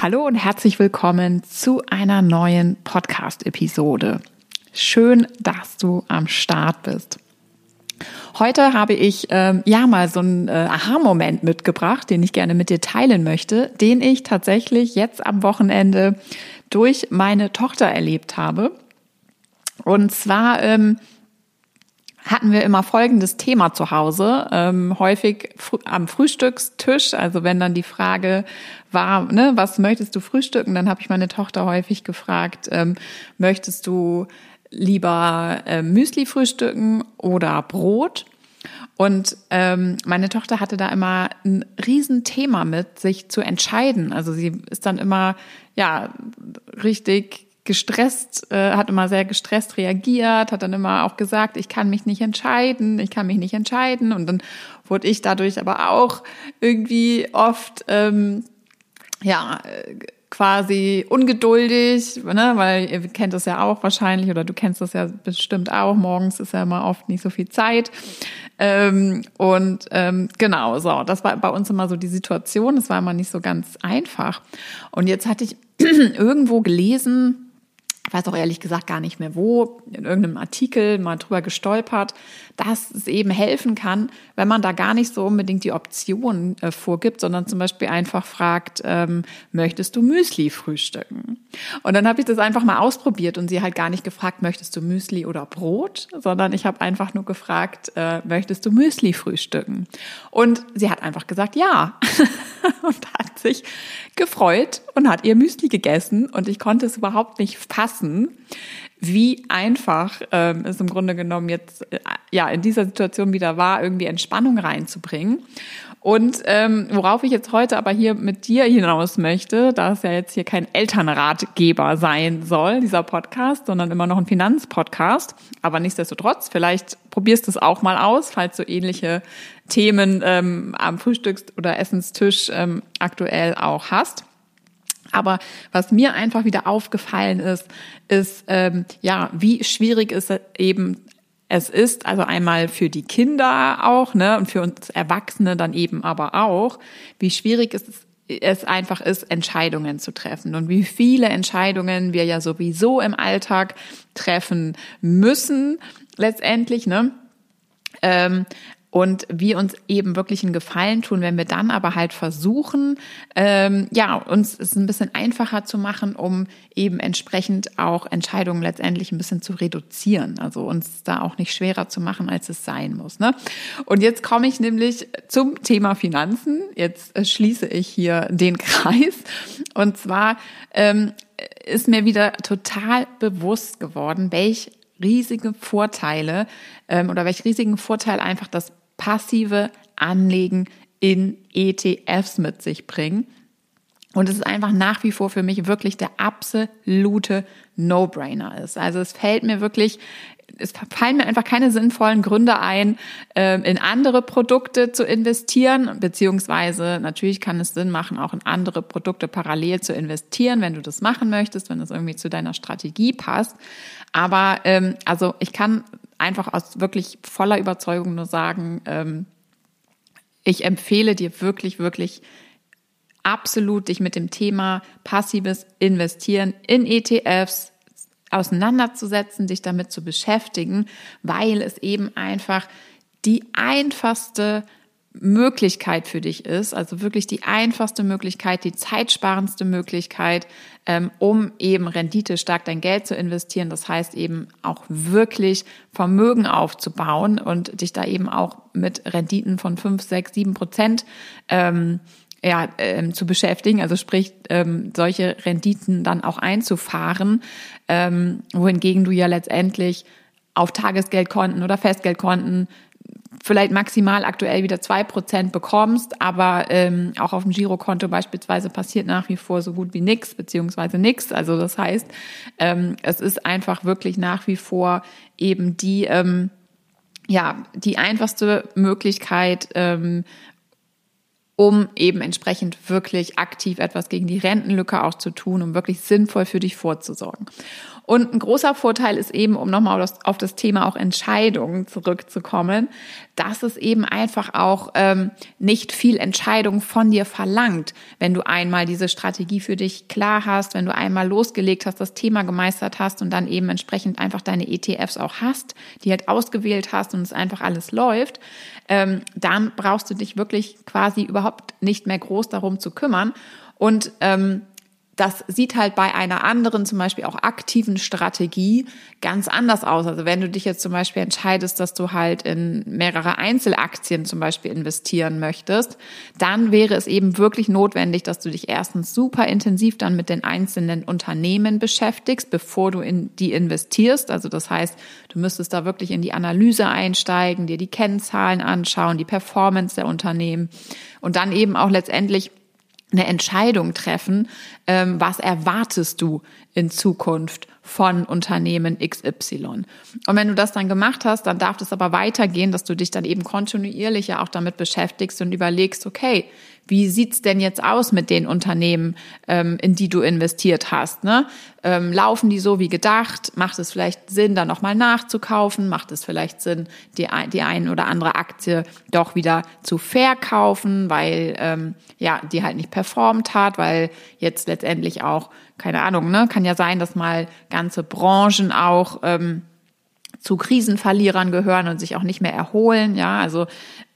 Hallo und herzlich willkommen zu einer neuen Podcast-Episode. Schön, dass du am Start bist. Heute habe ich ähm, ja mal so einen äh, Aha-Moment mitgebracht, den ich gerne mit dir teilen möchte, den ich tatsächlich jetzt am Wochenende durch meine Tochter erlebt habe. Und zwar ähm, hatten wir immer folgendes Thema zu Hause, ähm, häufig fr am Frühstückstisch. Also wenn dann die Frage war, ne, was möchtest du frühstücken, dann habe ich meine Tochter häufig gefragt, ähm, möchtest du lieber äh, Müsli frühstücken oder Brot? Und ähm, meine Tochter hatte da immer ein Riesenthema mit, sich zu entscheiden. Also sie ist dann immer ja richtig gestresst, äh, hat immer sehr gestresst reagiert, hat dann immer auch gesagt, ich kann mich nicht entscheiden, ich kann mich nicht entscheiden. Und dann wurde ich dadurch aber auch irgendwie oft, ähm, ja, quasi ungeduldig, ne, weil ihr kennt das ja auch wahrscheinlich oder du kennst das ja bestimmt auch. Morgens ist ja immer oft nicht so viel Zeit. Ähm, und ähm, genau, so, das war bei uns immer so die Situation. Das war immer nicht so ganz einfach. Und jetzt hatte ich irgendwo gelesen, ich weiß auch ehrlich gesagt gar nicht mehr wo, in irgendeinem Artikel mal drüber gestolpert, dass es eben helfen kann, wenn man da gar nicht so unbedingt die Option äh, vorgibt, sondern zum Beispiel einfach fragt, ähm, möchtest du Müsli frühstücken? Und dann habe ich das einfach mal ausprobiert und sie halt gar nicht gefragt, möchtest du Müsli oder Brot, sondern ich habe einfach nur gefragt, äh, möchtest du Müsli frühstücken? Und sie hat einfach gesagt, ja. und hat sich gefreut und hat ihr Müsli gegessen und ich konnte es überhaupt nicht fassen, wie einfach ähm, es im Grunde genommen jetzt äh, ja in dieser Situation wieder war, irgendwie Entspannung reinzubringen. Und ähm, worauf ich jetzt heute aber hier mit dir hinaus möchte, da es ja jetzt hier kein Elternratgeber sein soll, dieser Podcast, sondern immer noch ein Finanzpodcast. Aber nichtsdestotrotz, vielleicht probierst du es auch mal aus, falls du ähnliche Themen ähm, am Frühstücks- oder Essenstisch ähm, aktuell auch hast. Aber was mir einfach wieder aufgefallen ist, ist ähm, ja, wie schwierig es eben es ist, also einmal für die Kinder auch, ne, und für uns Erwachsene dann eben aber auch, wie schwierig es es einfach ist, Entscheidungen zu treffen und wie viele Entscheidungen wir ja sowieso im Alltag treffen müssen, letztendlich, ne? Ähm, und wir uns eben wirklich einen Gefallen tun, wenn wir dann aber halt versuchen, ähm, ja, uns es ein bisschen einfacher zu machen, um eben entsprechend auch Entscheidungen letztendlich ein bisschen zu reduzieren, also uns da auch nicht schwerer zu machen, als es sein muss. Ne? Und jetzt komme ich nämlich zum Thema Finanzen. Jetzt äh, schließe ich hier den Kreis. Und zwar ähm, ist mir wieder total bewusst geworden, welch riesige Vorteile ähm, oder welch riesigen Vorteil einfach das passive Anlegen in ETFs mit sich bringen. Und es ist einfach nach wie vor für mich wirklich der absolute No-Brainer ist. Also es fällt mir wirklich, es fallen mir einfach keine sinnvollen Gründe ein, ähm, in andere Produkte zu investieren, beziehungsweise natürlich kann es Sinn machen, auch in andere Produkte parallel zu investieren, wenn du das machen möchtest, wenn das irgendwie zu deiner Strategie passt. Aber ähm, also ich kann einfach aus wirklich voller Überzeugung nur sagen, ähm, ich empfehle dir wirklich, wirklich absolut, dich mit dem Thema passives Investieren in ETFs auseinanderzusetzen, dich damit zu beschäftigen, weil es eben einfach die einfachste Möglichkeit für dich ist, also wirklich die einfachste Möglichkeit, die zeitsparendste Möglichkeit, ähm, um eben Rendite stark dein Geld zu investieren. Das heißt eben auch wirklich Vermögen aufzubauen und dich da eben auch mit Renditen von fünf, sechs, sieben Prozent ähm, ja, ähm, zu beschäftigen, also sprich ähm, solche Renditen dann auch einzufahren, ähm, wohingegen du ja letztendlich auf Tagesgeldkonten oder Festgeldkonten vielleicht maximal aktuell wieder zwei Prozent bekommst, aber ähm, auch auf dem Girokonto beispielsweise passiert nach wie vor so gut wie nichts beziehungsweise nichts. Also das heißt, ähm, es ist einfach wirklich nach wie vor eben die ähm, ja die einfachste Möglichkeit, ähm, um eben entsprechend wirklich aktiv etwas gegen die Rentenlücke auch zu tun, um wirklich sinnvoll für dich vorzusorgen. Und ein großer Vorteil ist eben, um nochmal auf das, auf das Thema auch Entscheidungen zurückzukommen, dass es eben einfach auch ähm, nicht viel Entscheidung von dir verlangt, wenn du einmal diese Strategie für dich klar hast, wenn du einmal losgelegt hast, das Thema gemeistert hast und dann eben entsprechend einfach deine ETFs auch hast, die halt ausgewählt hast und es einfach alles läuft, ähm, dann brauchst du dich wirklich quasi überhaupt nicht mehr groß darum zu kümmern. Und ähm, das sieht halt bei einer anderen, zum Beispiel auch aktiven Strategie ganz anders aus. Also wenn du dich jetzt zum Beispiel entscheidest, dass du halt in mehrere Einzelaktien zum Beispiel investieren möchtest, dann wäre es eben wirklich notwendig, dass du dich erstens super intensiv dann mit den einzelnen Unternehmen beschäftigst, bevor du in die investierst. Also das heißt, du müsstest da wirklich in die Analyse einsteigen, dir die Kennzahlen anschauen, die Performance der Unternehmen und dann eben auch letztendlich eine Entscheidung treffen, ähm, was erwartest du in Zukunft von Unternehmen XY. Und wenn du das dann gemacht hast, dann darf es aber weitergehen, dass du dich dann eben kontinuierlich ja auch damit beschäftigst und überlegst, okay, wie sieht's denn jetzt aus mit den Unternehmen, ähm, in die du investiert hast? Ne? Ähm, laufen die so wie gedacht? Macht es vielleicht Sinn, da nochmal nachzukaufen? Macht es vielleicht Sinn, die, die ein oder andere Aktie doch wieder zu verkaufen, weil ähm, ja die halt nicht performt hat, weil jetzt letztendlich auch keine Ahnung, ne, kann ja sein, dass mal ganze Branchen auch ähm, zu Krisenverlierern gehören und sich auch nicht mehr erholen. Ja, also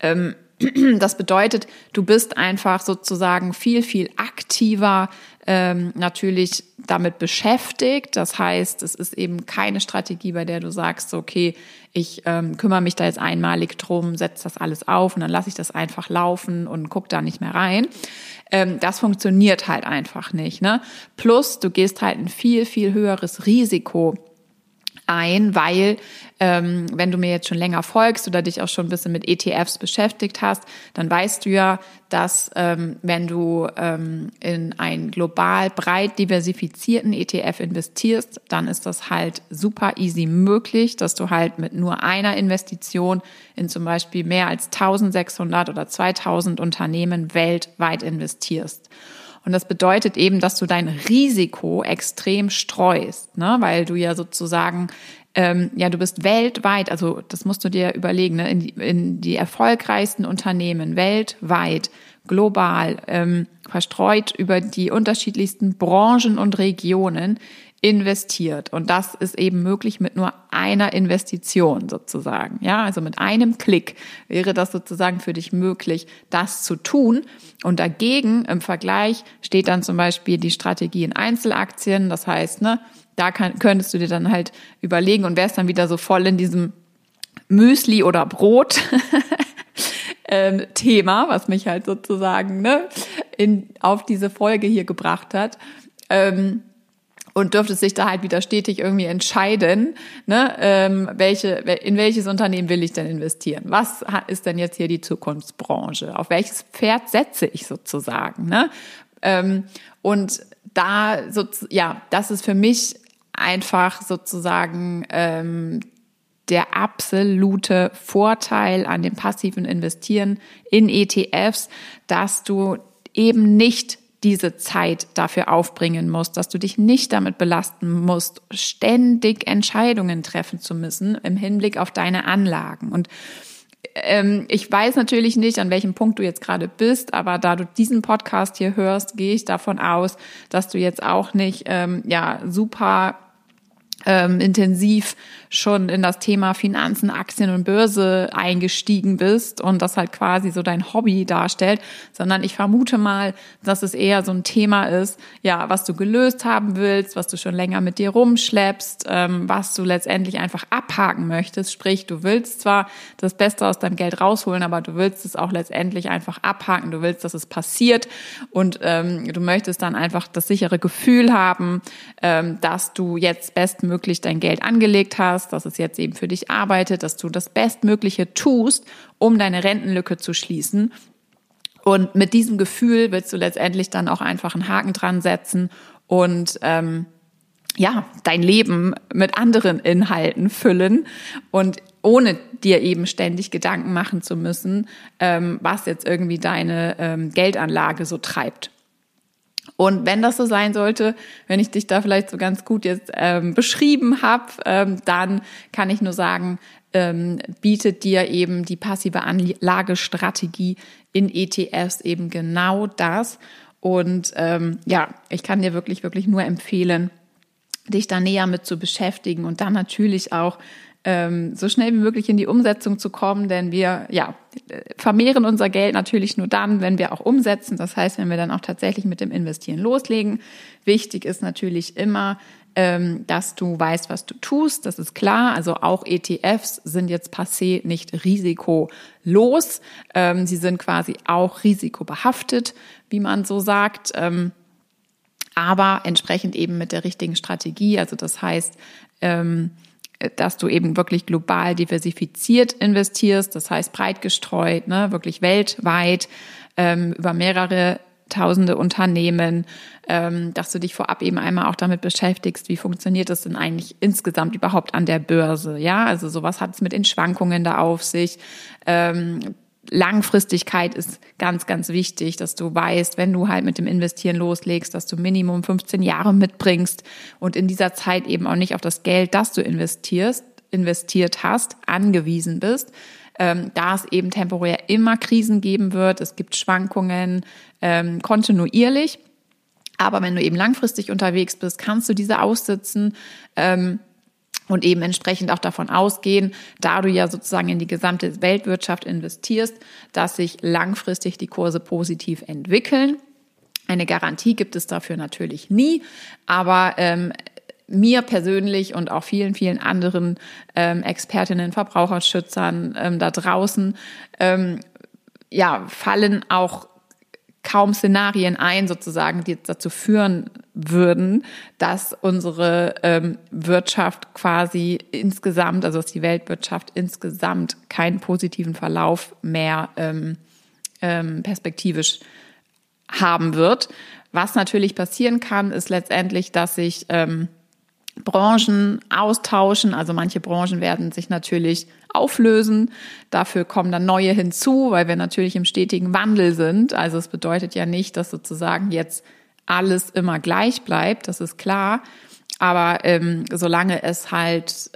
ähm, das bedeutet, du bist einfach sozusagen viel, viel aktiver ähm, natürlich damit beschäftigt. Das heißt, es ist eben keine Strategie, bei der du sagst, okay, ich ähm, kümmere mich da jetzt einmalig drum, setze das alles auf und dann lasse ich das einfach laufen und guck da nicht mehr rein. Ähm, das funktioniert halt einfach nicht. Ne? Plus, du gehst halt ein viel, viel höheres Risiko ein, weil ähm, wenn du mir jetzt schon länger folgst oder dich auch schon ein bisschen mit ETFs beschäftigt hast, dann weißt du ja, dass ähm, wenn du ähm, in einen global breit diversifizierten ETF investierst, dann ist das halt super easy möglich, dass du halt mit nur einer Investition in zum Beispiel mehr als 1600 oder 2000 Unternehmen weltweit investierst. Und das bedeutet eben, dass du dein Risiko extrem streust, ne? weil du ja sozusagen ähm, ja, du bist weltweit, also das musst du dir überlegen, ne? in, die, in die erfolgreichsten Unternehmen weltweit, global, ähm, verstreut über die unterschiedlichsten Branchen und Regionen investiert. Und das ist eben möglich mit nur einer Investition sozusagen. Ja, also mit einem Klick wäre das sozusagen für dich möglich, das zu tun. Und dagegen im Vergleich steht dann zum Beispiel die Strategie in Einzelaktien. Das heißt, ne, da kann, könntest du dir dann halt überlegen und wärst dann wieder so voll in diesem Müsli oder Brot. ähm, Thema, was mich halt sozusagen ne, in, auf diese Folge hier gebracht hat. Ähm, und dürfte sich da halt wieder stetig irgendwie entscheiden, ne, ähm, welche, in welches Unternehmen will ich denn investieren? Was ist denn jetzt hier die Zukunftsbranche? Auf welches Pferd setze ich sozusagen? Ne? Ähm, und da, so, ja, das ist für mich einfach sozusagen ähm, der absolute Vorteil an dem passiven Investieren in ETFs, dass du eben nicht diese Zeit dafür aufbringen musst, dass du dich nicht damit belasten musst, ständig Entscheidungen treffen zu müssen im Hinblick auf deine Anlagen. Und ähm, ich weiß natürlich nicht, an welchem Punkt du jetzt gerade bist, aber da du diesen Podcast hier hörst, gehe ich davon aus, dass du jetzt auch nicht ähm, ja super ähm, intensiv schon in das Thema Finanzen, Aktien und Börse eingestiegen bist und das halt quasi so dein Hobby darstellt, sondern ich vermute mal, dass es eher so ein Thema ist, ja, was du gelöst haben willst, was du schon länger mit dir rumschleppst, ähm, was du letztendlich einfach abhaken möchtest. Sprich, du willst zwar das Beste aus deinem Geld rausholen, aber du willst es auch letztendlich einfach abhaken. Du willst, dass es passiert und ähm, du möchtest dann einfach das sichere Gefühl haben, ähm, dass du jetzt bestmöglich dein Geld angelegt hast hast, dass es jetzt eben für dich arbeitet, dass du das Bestmögliche tust, um deine Rentenlücke zu schließen. Und mit diesem Gefühl willst du letztendlich dann auch einfach einen Haken dran setzen und ähm, ja, dein Leben mit anderen Inhalten füllen. Und ohne dir eben ständig Gedanken machen zu müssen, ähm, was jetzt irgendwie deine ähm, Geldanlage so treibt. Und wenn das so sein sollte, wenn ich dich da vielleicht so ganz gut jetzt ähm, beschrieben habe, ähm, dann kann ich nur sagen, ähm, bietet dir eben die passive Anlagestrategie in ETFs eben genau das. Und ähm, ja, ich kann dir wirklich, wirklich nur empfehlen, dich da näher mit zu beschäftigen und dann natürlich auch ähm, so schnell wie möglich in die Umsetzung zu kommen, denn wir ja vermehren unser Geld natürlich nur dann, wenn wir auch umsetzen. Das heißt, wenn wir dann auch tatsächlich mit dem Investieren loslegen. Wichtig ist natürlich immer, ähm, dass du weißt, was du tust. Das ist klar. Also auch ETFs sind jetzt passé nicht risikolos. Ähm, sie sind quasi auch risikobehaftet, wie man so sagt. Ähm, aber entsprechend eben mit der richtigen Strategie. Also das heißt, ähm, dass du eben wirklich global diversifiziert investierst, das heißt breit gestreut, ne, wirklich weltweit ähm, über mehrere tausende Unternehmen, ähm, dass du dich vorab eben einmal auch damit beschäftigst, wie funktioniert das denn eigentlich insgesamt überhaupt an der Börse, ja, also sowas hat es mit den Schwankungen da auf sich, ähm, Langfristigkeit ist ganz, ganz wichtig, dass du weißt, wenn du halt mit dem Investieren loslegst, dass du Minimum 15 Jahre mitbringst und in dieser Zeit eben auch nicht auf das Geld, das du investierst, investiert hast, angewiesen bist, ähm, da es eben temporär immer Krisen geben wird. Es gibt Schwankungen ähm, kontinuierlich. Aber wenn du eben langfristig unterwegs bist, kannst du diese aussitzen. Ähm, und eben entsprechend auch davon ausgehen, da du ja sozusagen in die gesamte Weltwirtschaft investierst, dass sich langfristig die Kurse positiv entwickeln. Eine Garantie gibt es dafür natürlich nie, aber ähm, mir persönlich und auch vielen, vielen anderen ähm, Expertinnen, Verbraucherschützern ähm, da draußen, ähm, ja, fallen auch kaum Szenarien ein, sozusagen, die dazu führen würden, dass unsere ähm, Wirtschaft quasi insgesamt, also dass die Weltwirtschaft insgesamt keinen positiven Verlauf mehr ähm, ähm, perspektivisch haben wird. Was natürlich passieren kann, ist letztendlich, dass sich ähm, Branchen austauschen. Also manche Branchen werden sich natürlich auflösen. Dafür kommen dann neue hinzu, weil wir natürlich im stetigen Wandel sind. Also es bedeutet ja nicht, dass sozusagen jetzt alles immer gleich bleibt, das ist klar. Aber ähm, solange es halt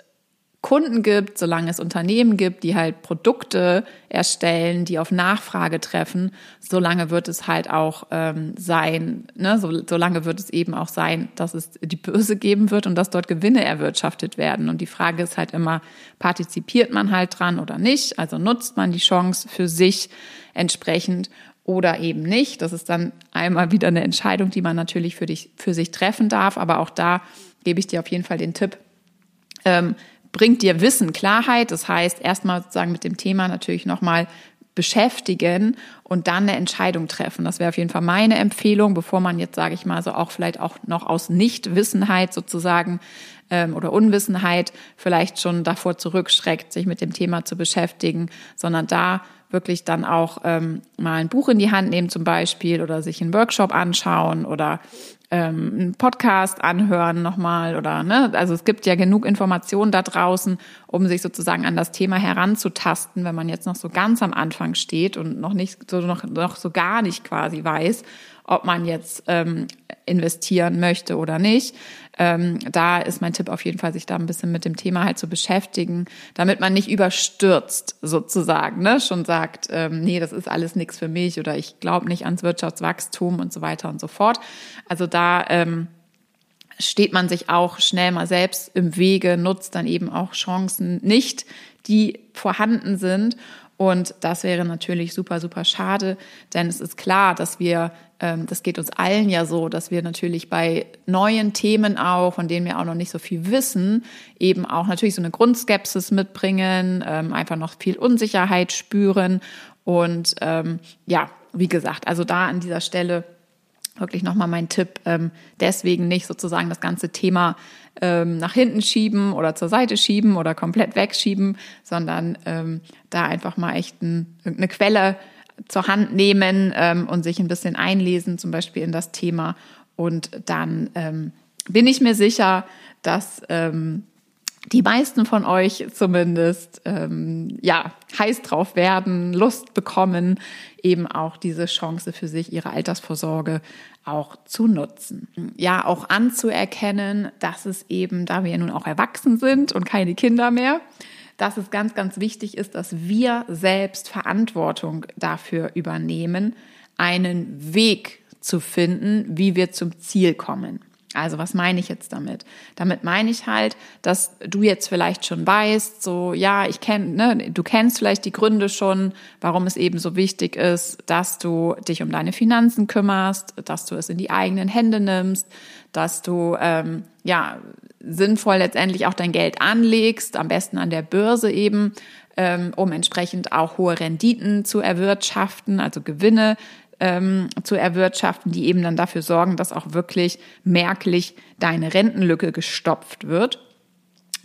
Kunden gibt, solange es Unternehmen gibt, die halt Produkte erstellen, die auf Nachfrage treffen, solange wird es halt auch ähm, sein, ne? so, solange wird es eben auch sein, dass es die Börse geben wird und dass dort Gewinne erwirtschaftet werden. Und die Frage ist halt immer, partizipiert man halt dran oder nicht? Also nutzt man die Chance für sich entsprechend oder eben nicht. Das ist dann einmal wieder eine Entscheidung, die man natürlich für dich, für sich treffen darf. Aber auch da gebe ich dir auf jeden Fall den Tipp, ähm, bringt dir Wissen, Klarheit. Das heißt, erstmal sozusagen mit dem Thema natürlich nochmal beschäftigen und dann eine Entscheidung treffen. Das wäre auf jeden Fall meine Empfehlung, bevor man jetzt, sage ich mal, so auch vielleicht auch noch aus Nichtwissenheit sozusagen ähm, oder Unwissenheit vielleicht schon davor zurückschreckt, sich mit dem Thema zu beschäftigen, sondern da wirklich dann auch ähm, mal ein Buch in die Hand nehmen zum Beispiel oder sich einen Workshop anschauen oder ähm, einen Podcast anhören nochmal oder ne, also es gibt ja genug Informationen da draußen, um sich sozusagen an das Thema heranzutasten, wenn man jetzt noch so ganz am Anfang steht und noch nicht so noch, noch so gar nicht quasi weiß, ob man jetzt ähm, investieren möchte oder nicht. Ähm, da ist mein Tipp auf jeden Fall, sich da ein bisschen mit dem Thema halt zu beschäftigen, damit man nicht überstürzt sozusagen, ne? schon sagt, ähm, nee, das ist alles nichts für mich oder ich glaube nicht ans Wirtschaftswachstum und so weiter und so fort. Also da ähm, steht man sich auch schnell mal selbst im Wege, nutzt dann eben auch Chancen nicht, die vorhanden sind. Und das wäre natürlich super, super schade, denn es ist klar, dass wir, ähm, das geht uns allen ja so, dass wir natürlich bei neuen Themen auch, von denen wir auch noch nicht so viel wissen, eben auch natürlich so eine Grundskepsis mitbringen, ähm, einfach noch viel Unsicherheit spüren. Und ähm, ja, wie gesagt, also da an dieser Stelle wirklich nochmal mein Tipp, ähm, deswegen nicht sozusagen das ganze Thema ähm, nach hinten schieben oder zur Seite schieben oder komplett wegschieben, sondern ähm, da einfach mal echt ein, eine Quelle zur Hand nehmen ähm, und sich ein bisschen einlesen, zum Beispiel in das Thema. Und dann ähm, bin ich mir sicher, dass ähm, die meisten von euch zumindest ähm, ja heiß drauf werden, Lust bekommen, eben auch diese Chance für sich, ihre Altersvorsorge auch zu nutzen. Ja, auch anzuerkennen, dass es eben, da wir ja nun auch erwachsen sind und keine Kinder mehr, dass es ganz, ganz wichtig ist, dass wir selbst Verantwortung dafür übernehmen, einen Weg zu finden, wie wir zum Ziel kommen. Also was meine ich jetzt damit? Damit meine ich halt, dass du jetzt vielleicht schon weißt, so ja, ich kenne, ne, du kennst vielleicht die Gründe schon, warum es eben so wichtig ist, dass du dich um deine Finanzen kümmerst, dass du es in die eigenen Hände nimmst, dass du ähm, ja sinnvoll letztendlich auch dein Geld anlegst, am besten an der Börse eben, ähm, um entsprechend auch hohe Renditen zu erwirtschaften, also Gewinne ähm, zu erwirtschaften, die eben dann dafür sorgen, dass auch wirklich merklich deine Rentenlücke gestopft wird.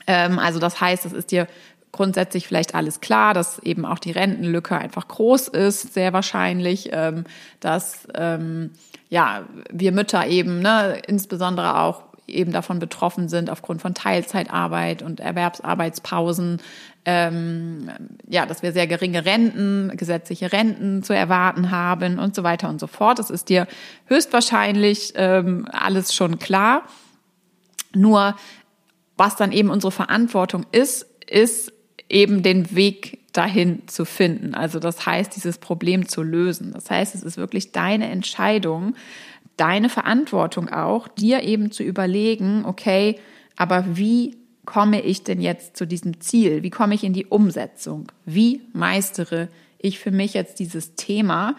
Ähm, also das heißt, es ist dir grundsätzlich vielleicht alles klar, dass eben auch die Rentenlücke einfach groß ist, sehr wahrscheinlich, ähm, dass ähm, ja wir Mütter eben ne, insbesondere auch eben davon betroffen sind aufgrund von Teilzeitarbeit und Erwerbsarbeitspausen, ähm, ja, dass wir sehr geringe Renten, gesetzliche Renten zu erwarten haben und so weiter und so fort. Das ist dir höchstwahrscheinlich ähm, alles schon klar. Nur was dann eben unsere Verantwortung ist, ist eben den Weg dahin zu finden. Also das heißt, dieses Problem zu lösen. Das heißt, es ist wirklich deine Entscheidung, deine Verantwortung auch, dir eben zu überlegen, okay, aber wie komme ich denn jetzt zu diesem Ziel? Wie komme ich in die Umsetzung? Wie meistere ich für mich jetzt dieses Thema,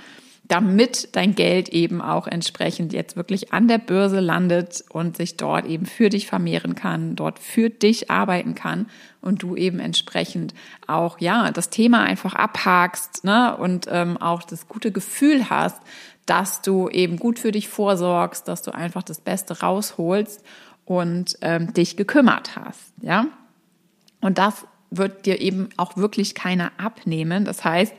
damit dein Geld eben auch entsprechend jetzt wirklich an der Börse landet und sich dort eben für dich vermehren kann, dort für dich arbeiten kann und du eben entsprechend auch ja das Thema einfach abhakst ne? und ähm, auch das gute Gefühl hast, dass du eben gut für dich vorsorgst, dass du einfach das Beste rausholst und ähm, dich gekümmert hast, ja. Und das wird dir eben auch wirklich keiner abnehmen. Das heißt,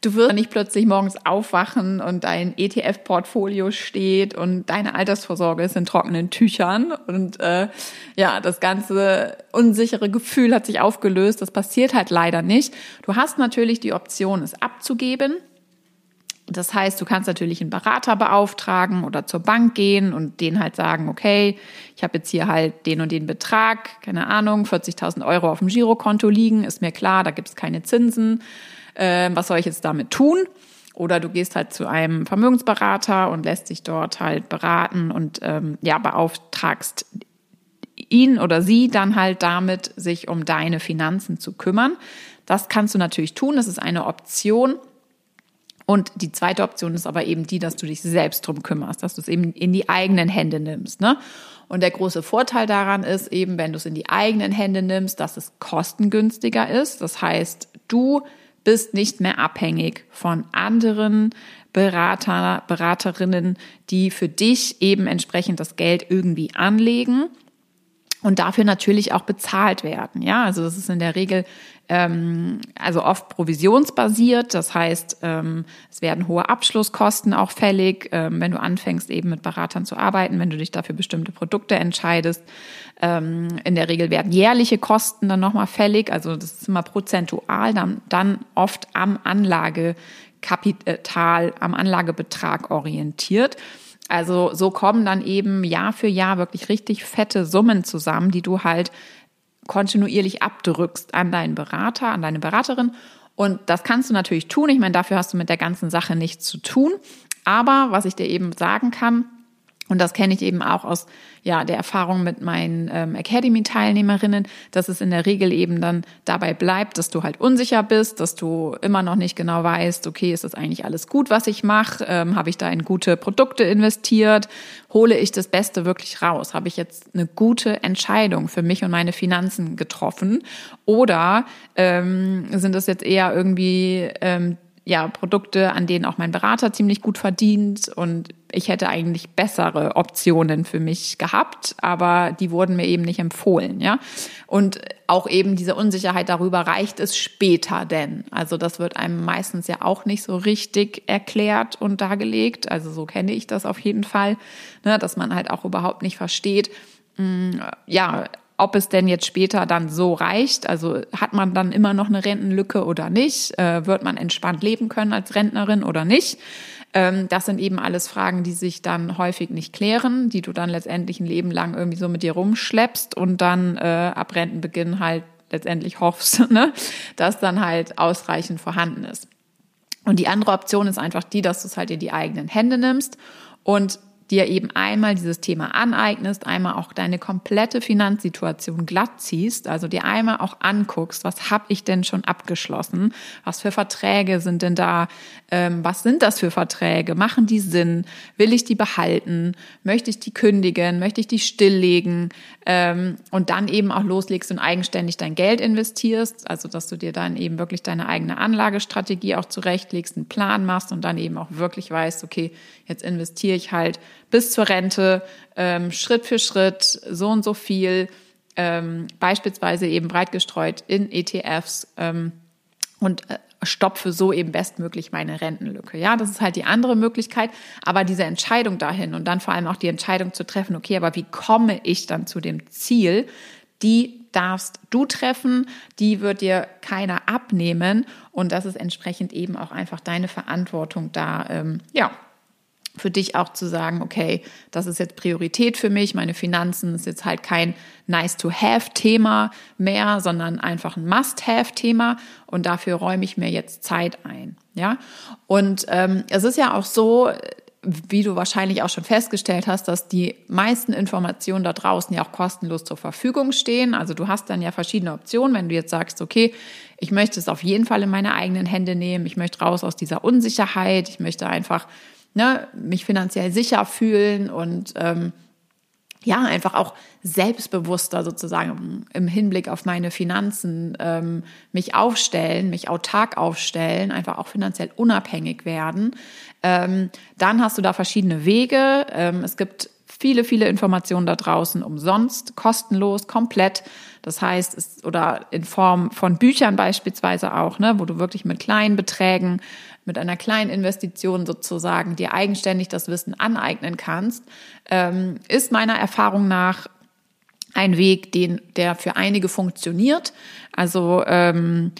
du wirst nicht plötzlich morgens aufwachen und dein ETF-Portfolio steht und deine Altersvorsorge ist in trockenen Tüchern und äh, ja, das ganze unsichere Gefühl hat sich aufgelöst. Das passiert halt leider nicht. Du hast natürlich die Option, es abzugeben. Das heißt, du kannst natürlich einen Berater beauftragen oder zur Bank gehen und denen halt sagen, okay, ich habe jetzt hier halt den und den Betrag, keine Ahnung, 40.000 Euro auf dem Girokonto liegen, ist mir klar, da gibt es keine Zinsen. Äh, was soll ich jetzt damit tun? Oder du gehst halt zu einem Vermögensberater und lässt dich dort halt beraten und ähm, ja, beauftragst ihn oder sie dann halt damit, sich um deine Finanzen zu kümmern. Das kannst du natürlich tun, das ist eine Option. Und die zweite Option ist aber eben die, dass du dich selbst drum kümmerst, dass du es eben in die eigenen Hände nimmst. Ne? Und der große Vorteil daran ist eben, wenn du es in die eigenen Hände nimmst, dass es kostengünstiger ist. Das heißt, du bist nicht mehr abhängig von anderen Berater, Beraterinnen, die für dich eben entsprechend das Geld irgendwie anlegen und dafür natürlich auch bezahlt werden. Ja, also das ist in der Regel ähm, also oft provisionsbasiert. Das heißt, ähm, es werden hohe Abschlusskosten auch fällig, ähm, wenn du anfängst eben mit Beratern zu arbeiten, wenn du dich dafür bestimmte Produkte entscheidest. Ähm, in der Regel werden jährliche Kosten dann nochmal fällig. Also das ist immer prozentual dann, dann oft am Anlagekapital, am Anlagebetrag orientiert. Also so kommen dann eben Jahr für Jahr wirklich richtig fette Summen zusammen, die du halt kontinuierlich abdrückst an deinen Berater, an deine Beraterin. Und das kannst du natürlich tun. Ich meine, dafür hast du mit der ganzen Sache nichts zu tun. Aber was ich dir eben sagen kann, und das kenne ich eben auch aus ja, der Erfahrung mit meinen ähm, Academy-Teilnehmerinnen, dass es in der Regel eben dann dabei bleibt, dass du halt unsicher bist, dass du immer noch nicht genau weißt, okay, ist das eigentlich alles gut, was ich mache? Ähm, Habe ich da in gute Produkte investiert? Hole ich das Beste wirklich raus? Habe ich jetzt eine gute Entscheidung für mich und meine Finanzen getroffen? Oder ähm, sind das jetzt eher irgendwie ähm, ja, Produkte, an denen auch mein Berater ziemlich gut verdient und ich hätte eigentlich bessere Optionen für mich gehabt, aber die wurden mir eben nicht empfohlen, ja. Und auch eben diese Unsicherheit darüber, reicht es später denn? Also das wird einem meistens ja auch nicht so richtig erklärt und dargelegt. Also so kenne ich das auf jeden Fall, ne, dass man halt auch überhaupt nicht versteht, mh, mm, ja, ob es denn jetzt später dann so reicht. Also hat man dann immer noch eine Rentenlücke oder nicht? Äh, wird man entspannt leben können als Rentnerin oder nicht? Ähm, das sind eben alles Fragen, die sich dann häufig nicht klären, die du dann letztendlich ein Leben lang irgendwie so mit dir rumschleppst und dann äh, ab Rentenbeginn halt letztendlich hoffst, ne, dass dann halt ausreichend vorhanden ist. Und die andere Option ist einfach die, dass du es halt in die eigenen Hände nimmst und dir eben einmal dieses Thema aneignest, einmal auch deine komplette Finanzsituation glatt ziehst, also dir einmal auch anguckst, was habe ich denn schon abgeschlossen, was für Verträge sind denn da, ähm, was sind das für Verträge, machen die Sinn, will ich die behalten, möchte ich die kündigen, möchte ich die stilllegen? Ähm, und dann eben auch loslegst und eigenständig dein Geld investierst, also dass du dir dann eben wirklich deine eigene Anlagestrategie auch zurechtlegst, einen Plan machst und dann eben auch wirklich weißt, okay, jetzt investiere ich halt bis zur Rente ähm, Schritt für Schritt so und so viel, ähm, beispielsweise eben breit gestreut in ETFs ähm, und äh, stopfe so eben bestmöglich meine Rentenlücke. Ja, das ist halt die andere Möglichkeit. Aber diese Entscheidung dahin und dann vor allem auch die Entscheidung zu treffen, okay, aber wie komme ich dann zu dem Ziel, die darfst du treffen, die wird dir keiner abnehmen und das ist entsprechend eben auch einfach deine Verantwortung da, ähm, ja, für dich auch zu sagen, okay, das ist jetzt Priorität für mich, meine Finanzen ist jetzt halt kein Nice-to-Have-Thema mehr, sondern einfach ein Must-Have-Thema und dafür räume ich mir jetzt Zeit ein. Ja, und ähm, es ist ja auch so, wie du wahrscheinlich auch schon festgestellt hast, dass die meisten Informationen da draußen ja auch kostenlos zur Verfügung stehen. Also du hast dann ja verschiedene Optionen, wenn du jetzt sagst, okay, ich möchte es auf jeden Fall in meine eigenen Hände nehmen, ich möchte raus aus dieser Unsicherheit, ich möchte einfach ne, mich finanziell sicher fühlen und ähm, ja, einfach auch selbstbewusster sozusagen im Hinblick auf meine Finanzen ähm, mich aufstellen, mich autark aufstellen, einfach auch finanziell unabhängig werden. Ähm, dann hast du da verschiedene Wege. Ähm, es gibt viele, viele Informationen da draußen umsonst, kostenlos, komplett. Das heißt, es, oder in Form von Büchern beispielsweise auch, ne, wo du wirklich mit kleinen Beträgen mit einer kleinen Investition sozusagen dir eigenständig das Wissen aneignen kannst, ähm, ist meiner Erfahrung nach ein Weg, den, der für einige funktioniert. Also ähm,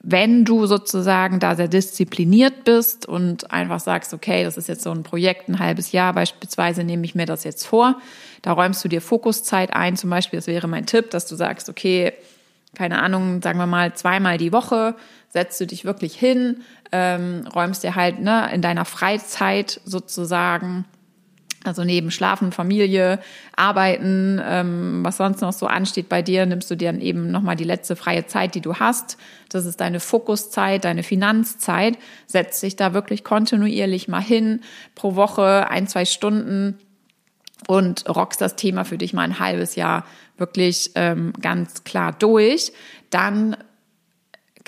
wenn du sozusagen da sehr diszipliniert bist und einfach sagst, okay, das ist jetzt so ein Projekt, ein halbes Jahr beispielsweise, nehme ich mir das jetzt vor, da räumst du dir Fokuszeit ein, zum Beispiel, das wäre mein Tipp, dass du sagst, okay, keine Ahnung, sagen wir mal zweimal die Woche setzt du dich wirklich hin, ähm, räumst dir halt ne, in deiner Freizeit sozusagen, also neben Schlafen, Familie, Arbeiten, ähm, was sonst noch so ansteht bei dir, nimmst du dir dann eben nochmal die letzte freie Zeit, die du hast. Das ist deine Fokuszeit, deine Finanzzeit. Setzt dich da wirklich kontinuierlich mal hin, pro Woche ein, zwei Stunden und rockst das Thema für dich mal ein halbes Jahr wirklich ähm, ganz klar durch. Dann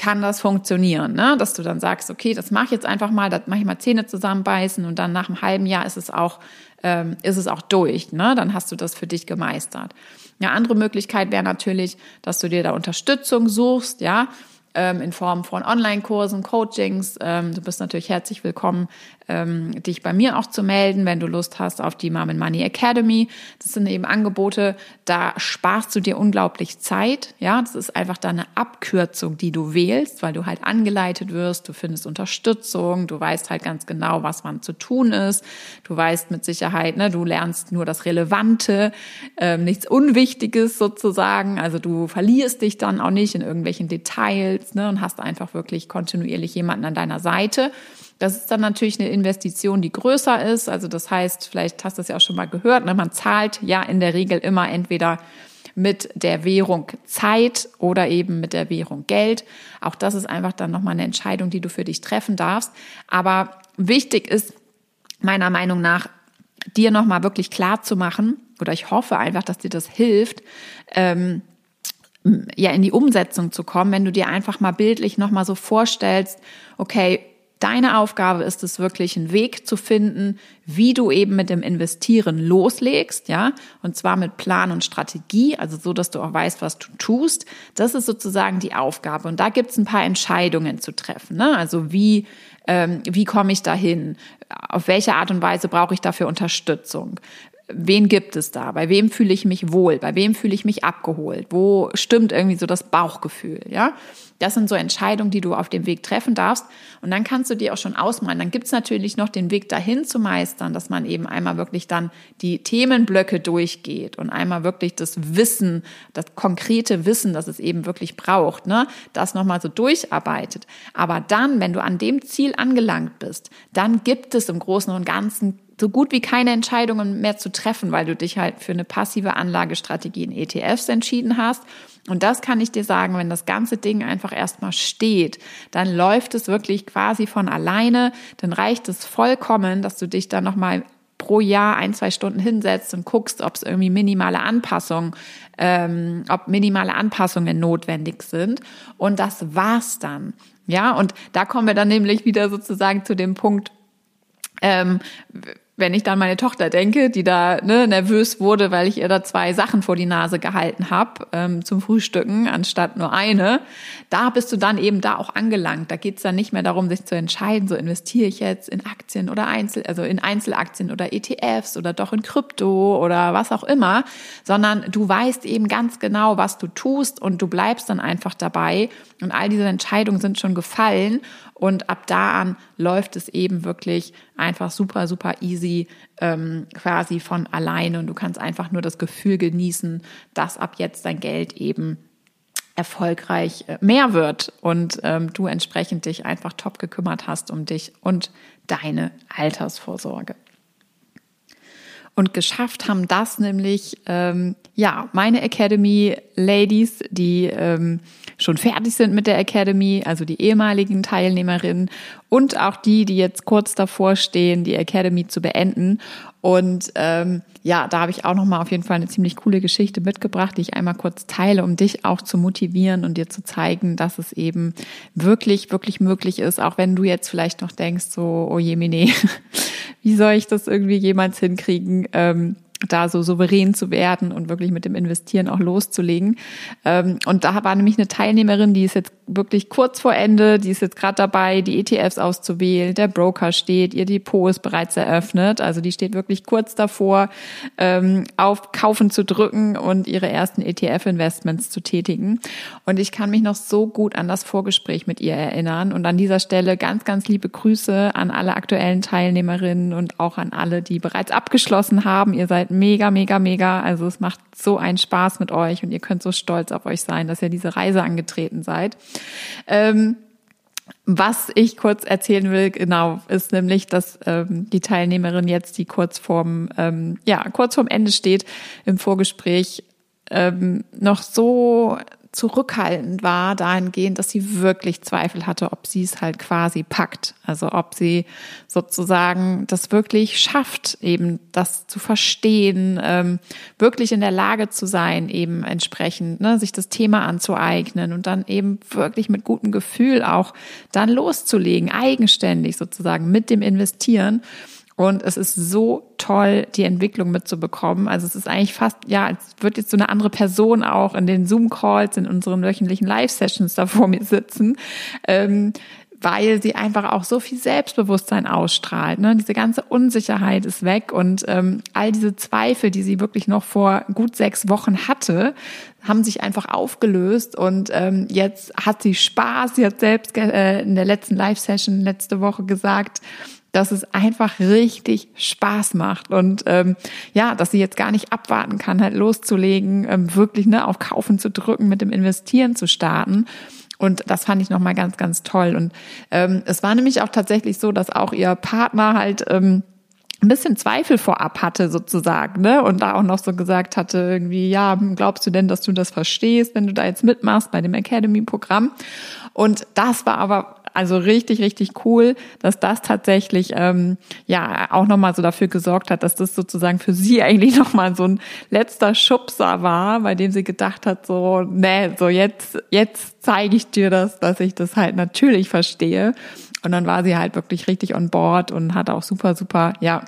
kann das funktionieren, ne? dass du dann sagst, okay, das mache ich jetzt einfach mal, das mache ich mal Zähne zusammenbeißen und dann nach einem halben Jahr ist es auch, ähm, ist es auch durch, ne? dann hast du das für dich gemeistert. Eine andere Möglichkeit wäre natürlich, dass du dir da Unterstützung suchst, ja, ähm, in Form von Online-Kursen, Coachings. Ähm, du bist natürlich herzlich willkommen, ähm, dich bei mir auch zu melden, wenn du Lust hast auf die Mom Money Academy. Das sind eben Angebote, da sparst du dir unglaublich Zeit. Ja, das ist einfach deine Abkürzung, die du wählst, weil du halt angeleitet wirst, du findest Unterstützung, du weißt halt ganz genau, was man zu tun ist. Du weißt mit Sicherheit, ne, du lernst nur das Relevante, ähm, nichts Unwichtiges sozusagen. Also du verlierst dich dann auch nicht in irgendwelchen Details ne, und hast einfach wirklich kontinuierlich jemanden an deiner Seite. Das ist dann natürlich eine Investition, die größer ist. Also das heißt, vielleicht hast du es ja auch schon mal gehört, ne? man zahlt ja in der Regel immer entweder mit der Währung Zeit oder eben mit der Währung Geld. Auch das ist einfach dann nochmal eine Entscheidung, die du für dich treffen darfst. Aber wichtig ist meiner Meinung nach, dir nochmal wirklich klar zu machen, oder ich hoffe einfach, dass dir das hilft, ähm, ja, in die Umsetzung zu kommen, wenn du dir einfach mal bildlich nochmal so vorstellst, okay, Deine Aufgabe ist es wirklich, einen Weg zu finden, wie du eben mit dem Investieren loslegst, ja, und zwar mit Plan und Strategie, also so, dass du auch weißt, was du tust. Das ist sozusagen die Aufgabe. Und da gibt es ein paar Entscheidungen zu treffen. Ne? Also wie, ähm, wie komme ich dahin? Auf welche Art und Weise brauche ich dafür Unterstützung? Wen gibt es da? Bei wem fühle ich mich wohl? Bei wem fühle ich mich abgeholt? Wo stimmt irgendwie so das Bauchgefühl? Ja, das sind so Entscheidungen, die du auf dem Weg treffen darfst. Und dann kannst du dir auch schon ausmalen. Dann gibt's natürlich noch den Weg dahin zu meistern, dass man eben einmal wirklich dann die Themenblöcke durchgeht und einmal wirklich das Wissen, das konkrete Wissen, das es eben wirklich braucht, ne, das nochmal so durcharbeitet. Aber dann, wenn du an dem Ziel angelangt bist, dann gibt es im Großen und Ganzen so gut wie keine Entscheidungen mehr zu treffen, weil du dich halt für eine passive Anlagestrategie in ETFs entschieden hast. Und das kann ich dir sagen, wenn das ganze Ding einfach erstmal steht, dann läuft es wirklich quasi von alleine, dann reicht es vollkommen, dass du dich dann nochmal pro Jahr ein, zwei Stunden hinsetzt und guckst, ob es irgendwie minimale Anpassungen, ähm, ob minimale Anpassungen notwendig sind. Und das war's dann. Ja, und da kommen wir dann nämlich wieder sozusagen zu dem Punkt, ähm, wenn ich dann meine Tochter denke, die da ne, nervös wurde, weil ich ihr da zwei Sachen vor die Nase gehalten habe ähm, zum Frühstücken, anstatt nur eine, da bist du dann eben da auch angelangt. Da geht's dann nicht mehr darum, sich zu entscheiden, so investiere ich jetzt in Aktien oder Einzel, also in Einzelaktien oder ETFs oder doch in Krypto oder was auch immer, sondern du weißt eben ganz genau, was du tust und du bleibst dann einfach dabei und all diese Entscheidungen sind schon gefallen und ab da an läuft es eben wirklich einfach super, super easy, ähm, quasi von alleine. Und du kannst einfach nur das Gefühl genießen, dass ab jetzt dein Geld eben erfolgreich äh, mehr wird und ähm, du entsprechend dich einfach top gekümmert hast um dich und deine Altersvorsorge. Und geschafft haben das nämlich, ähm, ja, meine Academy Ladies, die ähm, schon fertig sind mit der Academy, also die ehemaligen Teilnehmerinnen und auch die, die jetzt kurz davor stehen, die Academy zu beenden. Und ähm, ja, da habe ich auch nochmal auf jeden Fall eine ziemlich coole Geschichte mitgebracht, die ich einmal kurz teile, um dich auch zu motivieren und dir zu zeigen, dass es eben wirklich, wirklich möglich ist, auch wenn du jetzt vielleicht noch denkst, so, oh je, Mine, wie soll ich das irgendwie jemals hinkriegen? Ähm, da so souverän zu werden und wirklich mit dem Investieren auch loszulegen. Ähm, und da war nämlich eine Teilnehmerin, die ist jetzt wirklich kurz vor Ende, die ist jetzt gerade dabei, die ETFs auszuwählen. Der Broker steht, ihr Depot ist bereits eröffnet. Also die steht wirklich kurz davor, ähm, auf Kaufen zu drücken und ihre ersten ETF-Investments zu tätigen. Und ich kann mich noch so gut an das Vorgespräch mit ihr erinnern. Und an dieser Stelle ganz, ganz liebe Grüße an alle aktuellen Teilnehmerinnen und auch an alle, die bereits abgeschlossen haben. Ihr seid mega, mega, mega. Also es macht so einen Spaß mit euch und ihr könnt so stolz auf euch sein, dass ihr diese Reise angetreten seid. Ähm, was ich kurz erzählen will, genau, ist nämlich, dass ähm, die Teilnehmerin jetzt, die kurz vorm, ähm, ja, kurz vorm Ende steht, im Vorgespräch ähm, noch so zurückhaltend war, dahingehend, dass sie wirklich Zweifel hatte, ob sie es halt quasi packt. Also ob sie sozusagen das wirklich schafft, eben das zu verstehen, ähm, wirklich in der Lage zu sein, eben entsprechend ne, sich das Thema anzueignen und dann eben wirklich mit gutem Gefühl auch dann loszulegen, eigenständig sozusagen mit dem Investieren. Und es ist so toll, die Entwicklung mitzubekommen. Also es ist eigentlich fast, ja, als wird jetzt so eine andere Person auch in den Zoom-Calls, in unseren wöchentlichen Live-Sessions da vor mir sitzen. Ähm, weil sie einfach auch so viel Selbstbewusstsein ausstrahlt. Ne? Diese ganze Unsicherheit ist weg und ähm, all diese Zweifel, die sie wirklich noch vor gut sechs Wochen hatte, haben sich einfach aufgelöst und ähm, jetzt hat sie Spaß. Sie hat selbst äh, in der letzten Live-Session letzte Woche gesagt, dass es einfach richtig Spaß macht und ähm, ja, dass sie jetzt gar nicht abwarten kann, halt loszulegen, ähm, wirklich ne, auf Kaufen zu drücken, mit dem Investieren zu starten. Und das fand ich nochmal ganz, ganz toll. Und ähm, es war nämlich auch tatsächlich so, dass auch ihr Partner halt ähm, ein bisschen Zweifel vorab hatte sozusagen, ne? Und da auch noch so gesagt hatte, irgendwie, ja, glaubst du denn, dass du das verstehst, wenn du da jetzt mitmachst bei dem Academy-Programm? Und das war aber also richtig, richtig cool, dass das tatsächlich ähm, ja auch nochmal so dafür gesorgt hat, dass das sozusagen für sie eigentlich nochmal so ein letzter Schubser war, bei dem sie gedacht hat, so, nee, so jetzt, jetzt zeige ich dir das, dass ich das halt natürlich verstehe. Und dann war sie halt wirklich richtig on board und hat auch super, super, ja,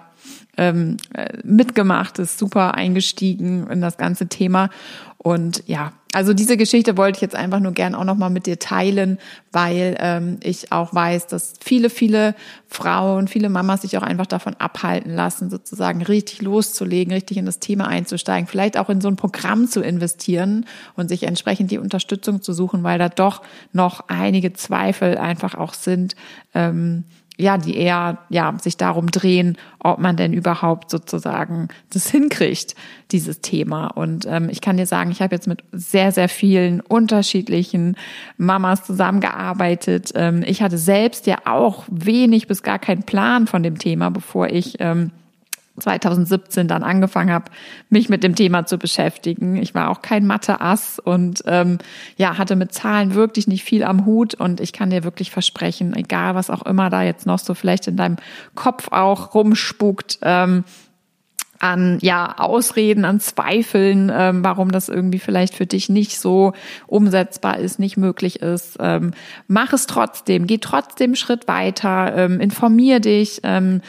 ähm, äh, mitgemacht, ist super eingestiegen in das ganze Thema. Und ja, also diese Geschichte wollte ich jetzt einfach nur gern auch nochmal mit dir teilen, weil ähm, ich auch weiß, dass viele, viele Frauen, viele Mamas sich auch einfach davon abhalten lassen, sozusagen richtig loszulegen, richtig in das Thema einzusteigen, vielleicht auch in so ein Programm zu investieren und sich entsprechend die Unterstützung zu suchen, weil da doch noch einige Zweifel einfach auch sind. Ähm, ja, die eher ja sich darum drehen, ob man denn überhaupt sozusagen das hinkriegt, dieses Thema. Und ähm, ich kann dir sagen, ich habe jetzt mit sehr, sehr vielen unterschiedlichen Mamas zusammengearbeitet. Ähm, ich hatte selbst ja auch wenig bis gar keinen Plan von dem Thema, bevor ich ähm, 2017 dann angefangen habe, mich mit dem Thema zu beschäftigen. Ich war auch kein Mathe-Ass und ähm, ja, hatte mit Zahlen wirklich nicht viel am Hut und ich kann dir wirklich versprechen, egal was auch immer da jetzt noch so vielleicht in deinem Kopf auch rumspukt, ähm, an ja Ausreden, an Zweifeln, ähm, warum das irgendwie vielleicht für dich nicht so umsetzbar ist, nicht möglich ist. Ähm, mach es trotzdem, geh trotzdem Schritt weiter, ähm, informier dich. Ähm,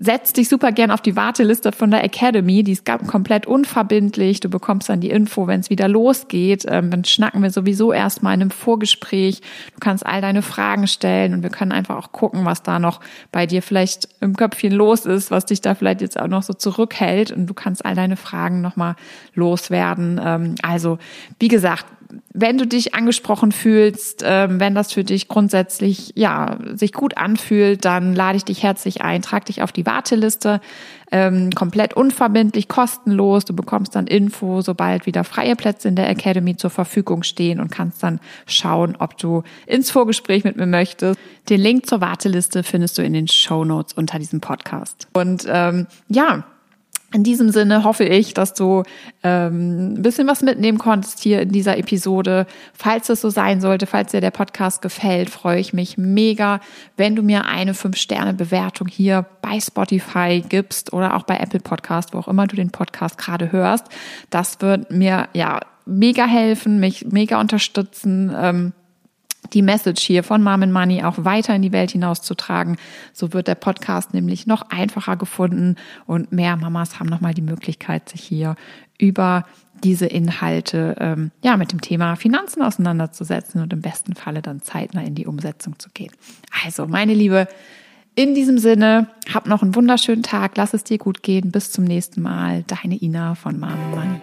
setz dich super gern auf die Warteliste von der Academy. Die ist komplett unverbindlich. Du bekommst dann die Info, wenn es wieder losgeht. Ähm, dann schnacken wir sowieso erstmal in einem Vorgespräch. Du kannst all deine Fragen stellen und wir können einfach auch gucken, was da noch bei dir vielleicht im Köpfchen los ist, was dich da vielleicht jetzt auch noch so zurückhält. Und du kannst all deine Fragen nochmal loswerden. Ähm, also, wie gesagt, wenn du dich angesprochen fühlst, ähm, wenn das für dich grundsätzlich ja sich gut anfühlt, dann lade ich dich herzlich ein, trag dich auf die Warteliste, ähm, komplett unverbindlich, kostenlos. Du bekommst dann Info, sobald wieder freie Plätze in der Academy zur Verfügung stehen und kannst dann schauen, ob du ins Vorgespräch mit mir möchtest. Den Link zur Warteliste findest du in den Show Notes unter diesem Podcast. Und ähm, ja, in diesem Sinne hoffe ich, dass du ähm, ein bisschen was mitnehmen konntest hier in dieser Episode. Falls es so sein sollte, falls dir der Podcast gefällt, freue ich mich mega, wenn du mir eine 5-Sterne-Bewertung hier bei Spotify gibst oder auch bei Apple Podcast, wo auch immer du den Podcast gerade hörst. Das wird mir ja mega helfen, mich mega unterstützen. Ähm, die Message hier von Mom and Money auch weiter in die Welt hinauszutragen. So wird der Podcast nämlich noch einfacher gefunden und mehr Mamas haben nochmal die Möglichkeit, sich hier über diese Inhalte ähm, ja mit dem Thema Finanzen auseinanderzusetzen und im besten Falle dann zeitnah in die Umsetzung zu gehen. Also, meine Liebe, in diesem Sinne, hab noch einen wunderschönen Tag, lass es dir gut gehen, bis zum nächsten Mal. Deine Ina von Mom and Money.